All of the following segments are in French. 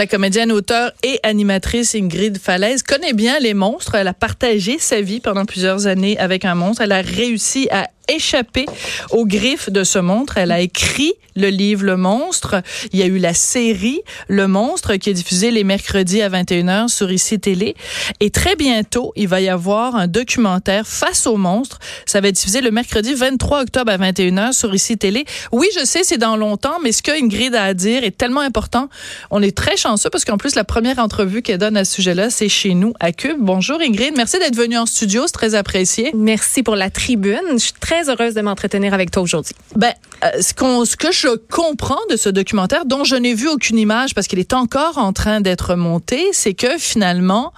La comédienne, auteure et animatrice Ingrid Falaise connaît bien les monstres. Elle a partagé sa vie pendant plusieurs années avec un monstre. Elle a réussi à échappé aux griffes de ce monstre. Elle a écrit le livre Le Monstre. Il y a eu la série Le Monstre qui est diffusée les mercredis à 21h sur ICI Télé. Et très bientôt, il va y avoir un documentaire Face au monstre. Ça va être diffusé le mercredi 23 octobre à 21h sur ICI Télé. Oui, je sais, c'est dans longtemps, mais ce que Ingrid a à dire est tellement important. On est très chanceux parce qu'en plus, la première entrevue qu'elle donne à ce sujet-là, c'est chez nous à Cube. Bonjour Ingrid. Merci d'être venue en studio. C'est très apprécié. Merci pour la tribune. Je suis très heureuse de m'entretenir avec toi aujourd'hui. Ben, euh, ce, qu'on, ce que je comprends de ce documentaire, dont je n'ai vu aucune image parce qu'il est encore en train d'être monté, c'est que finalement,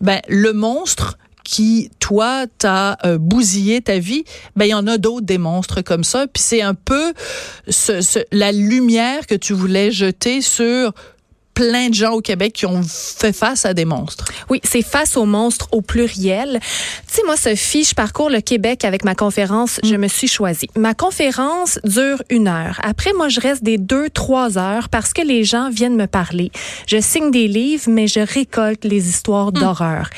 ben, le monstre qui, toi, t'as euh, bousillé ta vie, ben il y en a d'autres des monstres comme ça. Puis c'est un peu ce, ce, la lumière que tu voulais jeter sur plein de gens au Québec qui ont fait face à des monstres. Oui, c'est face aux monstres au pluriel. Tu sais, moi, Sophie, je parcours le Québec avec ma conférence. Je me suis choisie. Ma conférence dure une heure. Après, moi, je reste des deux, trois heures parce que les gens viennent me parler. Je signe des livres, mais je récolte les histoires mm. d'horreur.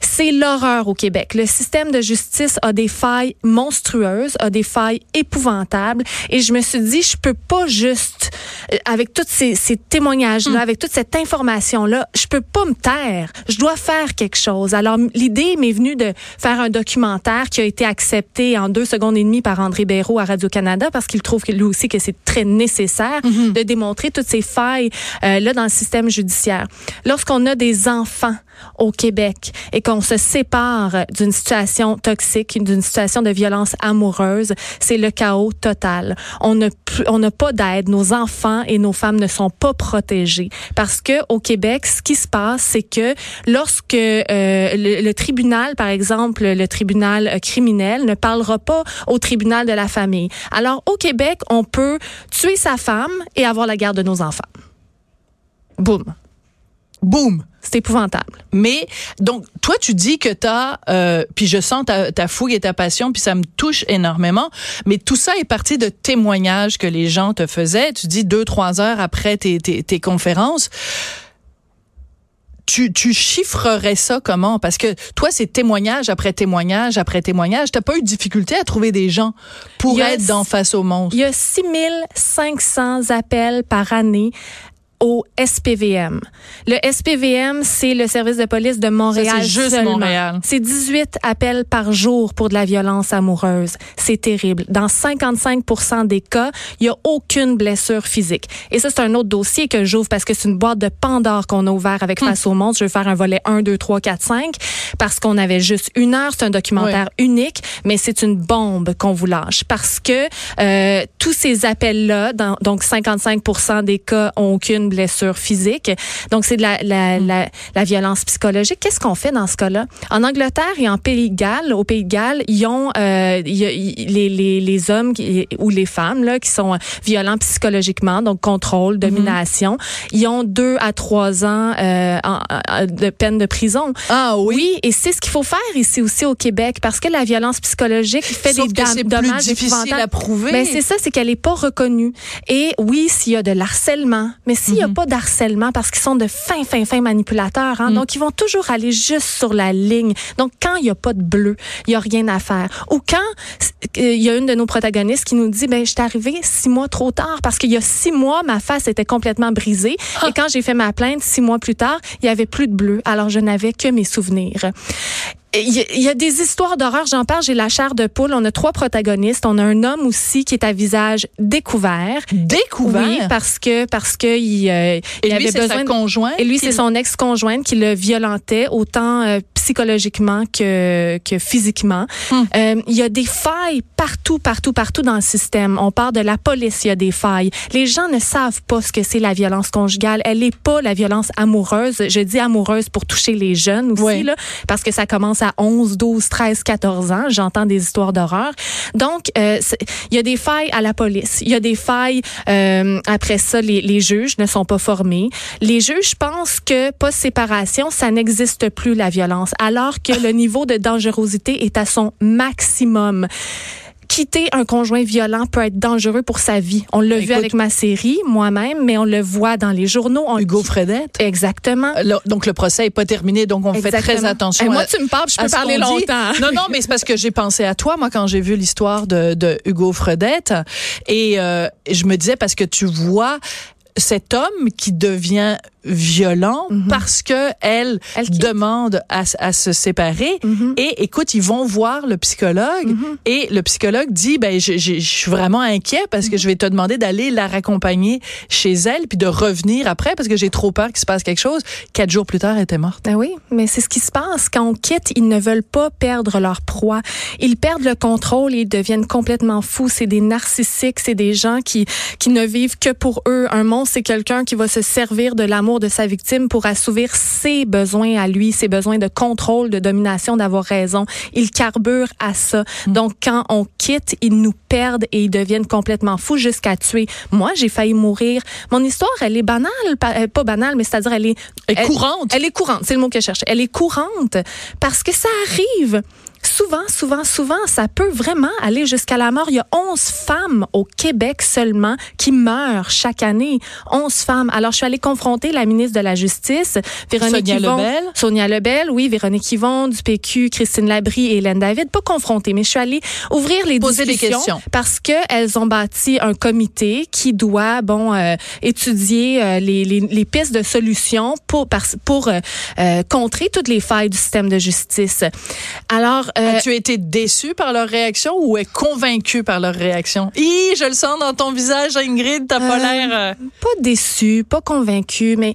C'est l'horreur au Québec. Le système de justice a des failles monstrueuses, a des failles épouvantables. Et je me suis dit, je peux pas juste, euh, avec tous ces, ces témoignages-là, hmm. avec toute cette information-là, je peux pas me taire. Je dois faire quelque chose. Alors, l'idée m'est venue de faire un documentaire qui a été accepté en deux secondes et demie par André Béraud à Radio-Canada parce qu'il trouve que lui aussi que c'est très nécessaire hmm. de démontrer toutes ces failles euh, là dans le système judiciaire. Lorsqu'on a des enfants au Québec et qu'on se sépare d'une situation toxique, d'une situation de violence amoureuse, c'est le chaos total. On n'a pas d'aide, nos enfants et nos femmes ne sont pas protégés parce que au Québec, ce qui se passe, c'est que lorsque euh, le, le, tribunal, par exemple, le tribunal criminel ne parlera pas au tribunal de la famille. Alors au Québec, on peut tuer sa femme et avoir la garde de nos enfants. Boum. Boum. C'est épouvantable. Mais donc toi tu dis que tu as euh, puis je sens ta, ta fougue et ta passion puis ça me touche énormément. Mais tout ça est parti de témoignages que les gens te faisaient. Tu dis deux trois heures après tes, tes, tes conférences. Tu, tu, chiffrerais ça comment? Parce que toi, c'est témoignage après témoignage après témoignage. T'as pas eu de difficulté à trouver des gens pour être dans Face au monstre? Il y a 6500 appels par année au SPVM. Le SPVM, c'est le service de police de Montréal. C'est juste Montréal. C'est 18 appels par jour pour de la violence amoureuse. C'est terrible. Dans 55 des cas, il n'y a aucune blessure physique. Et ça, c'est un autre dossier que j'ouvre parce que c'est une boîte de Pandore qu'on a ouvert avec hum. Face au monde. Je vais faire un volet 1, 2, 3, 4, 5 parce qu'on avait juste une heure. C'est un documentaire unique, mais c'est une bombe qu'on vous lâche parce que euh, tous ces appels-là, donc 55 des cas ont aucune blessure physique. Donc, c'est de la, la, mm. la, la violence psychologique. Qu'est-ce qu'on fait dans ce cas-là? En Angleterre et en Pays de Galles, au Pays de Galles, ils ont euh, les, les, les hommes qui, ou les femmes là, qui sont violents psychologiquement, donc contrôle, mm-hmm. domination, ils ont deux à trois ans euh, de peine de prison. Ah oui? Oui, et c'est ce qu'il faut faire ici aussi au Québec parce que la violence psychologique fait Sauf des que dommages plus difficile à prouver. Mais c'est ça, c'est qu'elle est pas reconnue. Et oui, s'il y a de l'harcèlement, mais s'il n'y a mhm. pas d'harcèlement parce qu'ils sont de fins, fins, fins manipulateurs. Hein? Mm. Donc, ils vont toujours aller juste sur la ligne. Donc, quand il n'y a pas de bleu, il n'y a rien à faire. Ou quand il y a une de nos protagonistes qui nous dit, ben, je suis arrivée six mois trop tard parce qu'il y a six mois, ma face était complètement brisée. Ah. Et quand j'ai fait ma plainte six mois plus tard, il y avait plus de bleu. Alors, je n'avais que mes souvenirs. Il y, a des histoires d'horreur, j'en parle, j'ai la chair de poule. On a trois protagonistes. On a un homme aussi qui est à visage découvert. Découvert? Oui, parce que, parce que il, euh, il avait besoin. Sa conjointe. Et lui, c'est son ex-conjointe qui le violentait, autant euh, psychologiquement que, que physiquement. Hum. Euh, il y a des failles partout, partout, partout dans le système. On parle de la police, il y a des failles. Les gens ne savent pas ce que c'est la violence conjugale. Elle n'est pas la violence amoureuse. Je dis amoureuse pour toucher les jeunes aussi, Oui. là, parce que ça commence à 11, 12, 13, 14 ans. J'entends des histoires d'horreur. Donc, euh, il y a des failles à la police. Il y a des failles, euh, après ça, les, les juges ne sont pas formés. Les juges pensent que post-séparation, ça n'existe plus, la violence, alors que le niveau de dangerosité est à son maximum. Quitter un conjoint violent peut être dangereux pour sa vie. On l'a vu avec ma série, moi-même, mais on le voit dans les journaux. On- Hugo Fredette? Exactement. Euh, donc le procès est pas terminé, donc on fait très attention. Et moi, à- tu me parles, je peux parler longtemps. Non, non, mais c'est parce que j'ai pensé à toi, moi, quand j'ai vu l'histoire de, de Hugo Fredette. Et euh, je me disais, parce que tu vois cet homme qui devient violent parce que elle, Mhm. Demande à, se séparer. Mhm. Et écoute, ils vont voir le psychologue Mhm. et le psychologue dit, ben, je, je- je suis vraiment inquiet parce Mhm. que je vais te demander d'aller la raccompagner chez elle puis de revenir après parce que j'ai trop peur qu'il se passe quelque chose. Quatre jours plus tard, elle était morte. Ben oui, mais c'est ce qui se passe. Quand on quitte, ils ne veulent pas perdre leur proie. Ils perdent le contrôle et ils deviennent complètement fous. C'est des narcissiques, c'est des gens qui, qui ne vivent que pour eux. Un monstre, c'est quelqu'un qui va se servir de l'amour de sa victime pour assouvir ses besoins à lui, ses besoins de contrôle, de domination, d'avoir raison. Ils carburent à ça. Donc, quand on quitte, ils nous perdent et ils deviennent complètement fous jusqu'à tuer. Moi, j'ai failli mourir. Mon histoire, elle est banale, pas, euh, pas banale, mais c'est-à-dire elle est Elle est courante. elle est courante, c'est le mot que je cherche. Elle est courante parce que ça arrive. Souvent, souvent, souvent, ça peut vraiment aller jusqu'à la mort. Il y a 11 femmes au Québec seulement qui meurent chaque année. 11 femmes. Alors, je suis allée confronter la ministre de la Justice, Véronique Sonia Yvon. Lebel. Sonia Lebel, oui, Véronique Yvon, du PQ, Christine Labrie et Hélène David. Pas confronter, mais je suis allée ouvrir les Poser des discussions questions. parce que elles ont bâti un comité qui doit, bon, euh, étudier euh, les, les, les pistes de solutions pour, pour euh, contrer toutes les failles du système de justice. Alors, euh, As-tu été déçu par leur réaction ou est convaincu par leur réaction? Hi, je le sens dans ton visage, Ingrid, t'as pas Euh, l'air... euh, pas déçu, pas convaincu, mais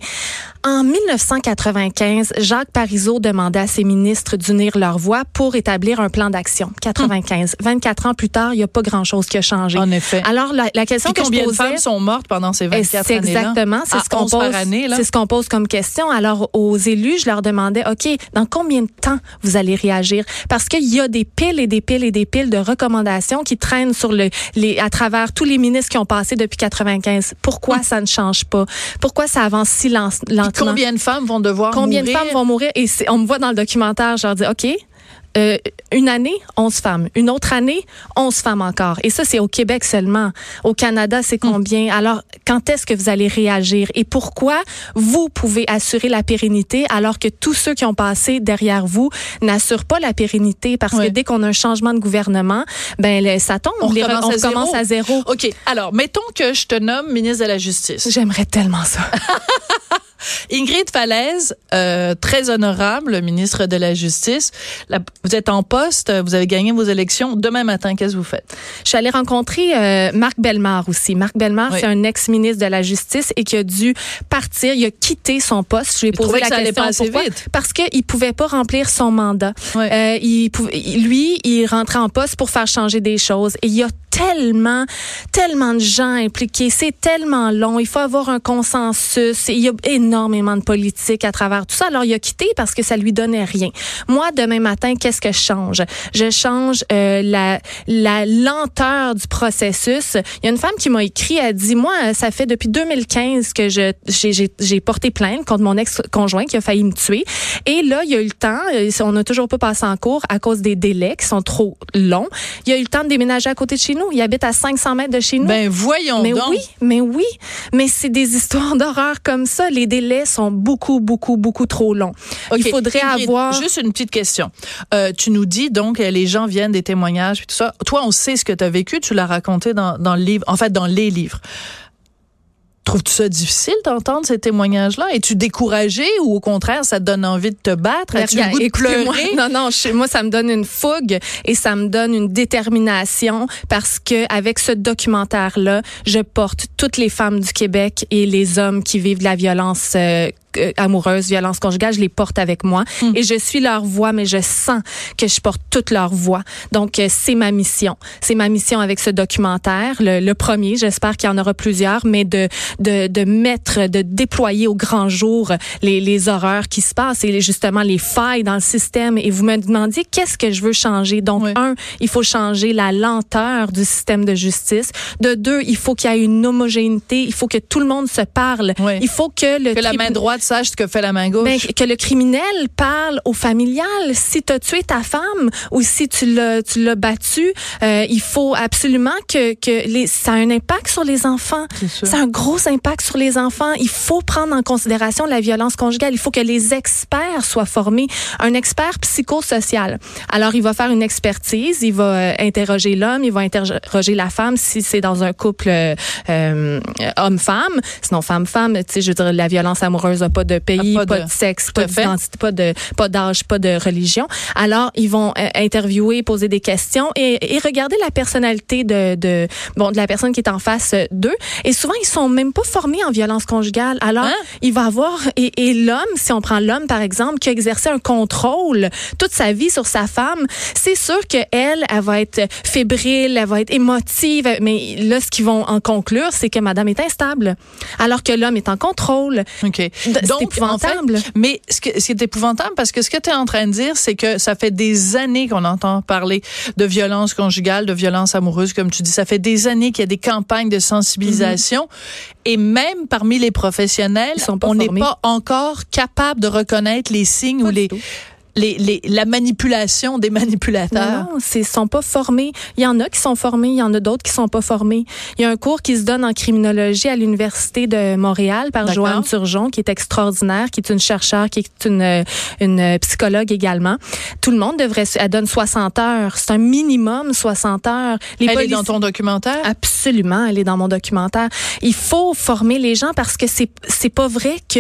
en 1995, Jacques Parizeau demandait à ses ministres d'unir leur voix pour établir un plan d'action. 95. 24 ans plus tard, il n'y a pas grand-chose qui a changé. En effet. Alors, la, la question Puis que combien je de posais... femmes sont mortes pendant ces Et 24 C'est années-là? exactement, c'est ce qu'on 11 par pose. C'est ce qu'on pose comme question. Alors aux élus, je leur demandais, ok, dans combien de temps vous allez réagir? Parce qu'il y a des piles et des piles et des piles de recommandations qui traînent sur le, les, à travers tous les ministres qui ont passé depuis 95. Pourquoi ça ne change pas? Pourquoi ça avance si lent- Combien de femmes vont devoir Combien mourir? de femmes vont mourir? Et on me voit dans le documentaire, je leur dis, OK, euh, une année, 11 femmes. Une autre année, 11 femmes encore. Et ça, c'est au Québec seulement. Au Canada, c'est combien? Alors, quand est-ce que vous allez réagir? Et pourquoi vous pouvez assurer la pérennité alors que tous ceux qui ont passé derrière vous n'assurent pas la pérennité? Parce que dès qu'on a un changement de gouvernement, ben, ça tombe. On Les- recommence à recommence zéro. à zéro. OK. Alors, mettons que je te nomme ministre de la Justice. J'aimerais tellement ça. Ingrid Falaise, euh, très honorable ministre de la Justice. La- vous êtes en poste, vous avez gagné vos élections. Demain matin, qu'est-ce que vous faites? Je suis allée rencontrer euh, Marc Bellemare aussi. Marc Bellemare, Oui. c'est un ex-ministre de la Justice et qui a dû partir. Il a quitté son poste. Je lui ai posé la que ça question pas assez pourquoi? vite. Parce qu'il pouvait pas remplir son mandat. Ouais. Euh, il pouvait, lui, il rentrait en poste pour faire changer des choses. Et il y a tellement, tellement de gens impliqués. C'est tellement long. Il faut avoir un consensus. Il y a énormément de politique à travers tout ça. Alors, il a quitté parce que ça lui donnait rien. Moi, demain matin, qu'est-ce que je change? Je change euh, la, la lenteur du processus. Il y a une femme qui m'a écrit, elle dit, moi, ça fait depuis 2015 que je j'ai porté plainte contre mon ex-conjoint qui a failli me tuer. Et là, il y a eu le temps, euh, on n'a toujours pas passé en cours à cause des délais qui sont trop longs. Il y a eu le temps de déménager à côté de chez nous. Il habite à 500 mètres de chez nous. Ben, voyons Mais donc. oui, mais oui. Mais c'est des histoires d'horreur comme ça. Les délais sont beaucoup, beaucoup, beaucoup trop longs. Il faudrait avoir... Juste une petite question. Euh, tu nous dis donc euh, les gens viennent des témoignages puis tout ça. Toi, on sait ce que tu as vécu. Tu l'as raconté dans, dans le livre. En fait, dans les livres. Trouves-tu ça difficile d'entendre ces témoignages-là? Es-tu découragé ou au contraire, ça te donne envie de te battre? As-tu le goût de pleurer? Non, non, je- moi, ça me donne une fougue et ça me donne une détermination parce que avec ce documentaire-là, je porte toutes les femmes du Québec et les hommes qui vivent de la violence euh, euh, amoureuses, violences conjugales, je les porte avec moi Hmm. et je suis leur voix, mais je sens que je porte toute leur voix. Donc, euh, c'est ma mission. C'est ma mission avec ce documentaire, le, le premier. J'espère qu'il y en aura plusieurs, mais de, de, de mettre, de déployer au grand jour les, les horreurs qui se passent et justement les failles dans le système. Et vous me demandiez qu'est-ce que je veux changer? Donc, Oui. un, il faut changer la lenteur du système de justice. De deux, il faut qu'il y ait une homogénéité. Il faut que tout le monde se parle. Oui. Il faut que le Que la main droite sache ce que fait la main gauche. ben, que le criminel parle au familial. Si tu as tué ta femme ou si tu l'as tu l'as battu, euh, il faut absolument que que les ça a un impact sur les enfants. Ça a un gros impact sur les enfants. Il faut prendre en considération la violence conjugale. Il faut que les experts soient formés. Un expert psychosocial. Alors il va faire une expertise, il va euh, interroger l'homme, il va interroger la femme si c'est dans un couple euh, euh, homme-femme, sinon femme-femme. Tu sais, je veux dire, la violence amoureuse n'a pas de pays, Ah, pas pas, de- sexe, pas d'identité, pas de pas d'âge, pas de religion. Alors ils vont euh, interviewer, poser des questions et, et regarder la personnalité de, de bon de la personne qui est en face d'eux. Et souvent ils sont même pas formés en violence conjugale. Alors Hein? il va avoir et, et l'homme, si on prend l'homme par exemple, qui a exercé un contrôle toute sa vie sur sa femme, c'est sûr que elle, elle va être fébrile, elle va être émotive. Mais là, ce qu'ils vont en conclure, c'est que Madame est instable, alors que l'homme est en contrôle. OK. C'est Donc, épouvantable. en fait, mais ce, que, ce qui est épouvantable, parce que ce que tu es en train de dire, c'est que ça fait des années qu'on entend parler de violence conjugale, de violence amoureuse, comme tu dis. Ça fait des années qu'il y a des campagnes de sensibilisation. Et même parmi les professionnels, on n'est pas encore capable de reconnaître les signes Pas ou les, tout. Les, les, la manipulation des manipulateurs. Non, c'est sont pas formés. Il y en a qui sont formés, il y en a d'autres qui sont pas formés. Il y a un cours qui se donne en criminologie à l'université de Montréal par. Joanne Turgeon, qui est extraordinaire, qui est une chercheure, qui est une une psychologue également. Tout le monde devrait, elle donne 60 heures. C'est un minimum 60 heures. Les Elle est dans ton documentaire? Absolument, elle est dans mon documentaire. Il faut former les gens parce que c'est c'est pas vrai que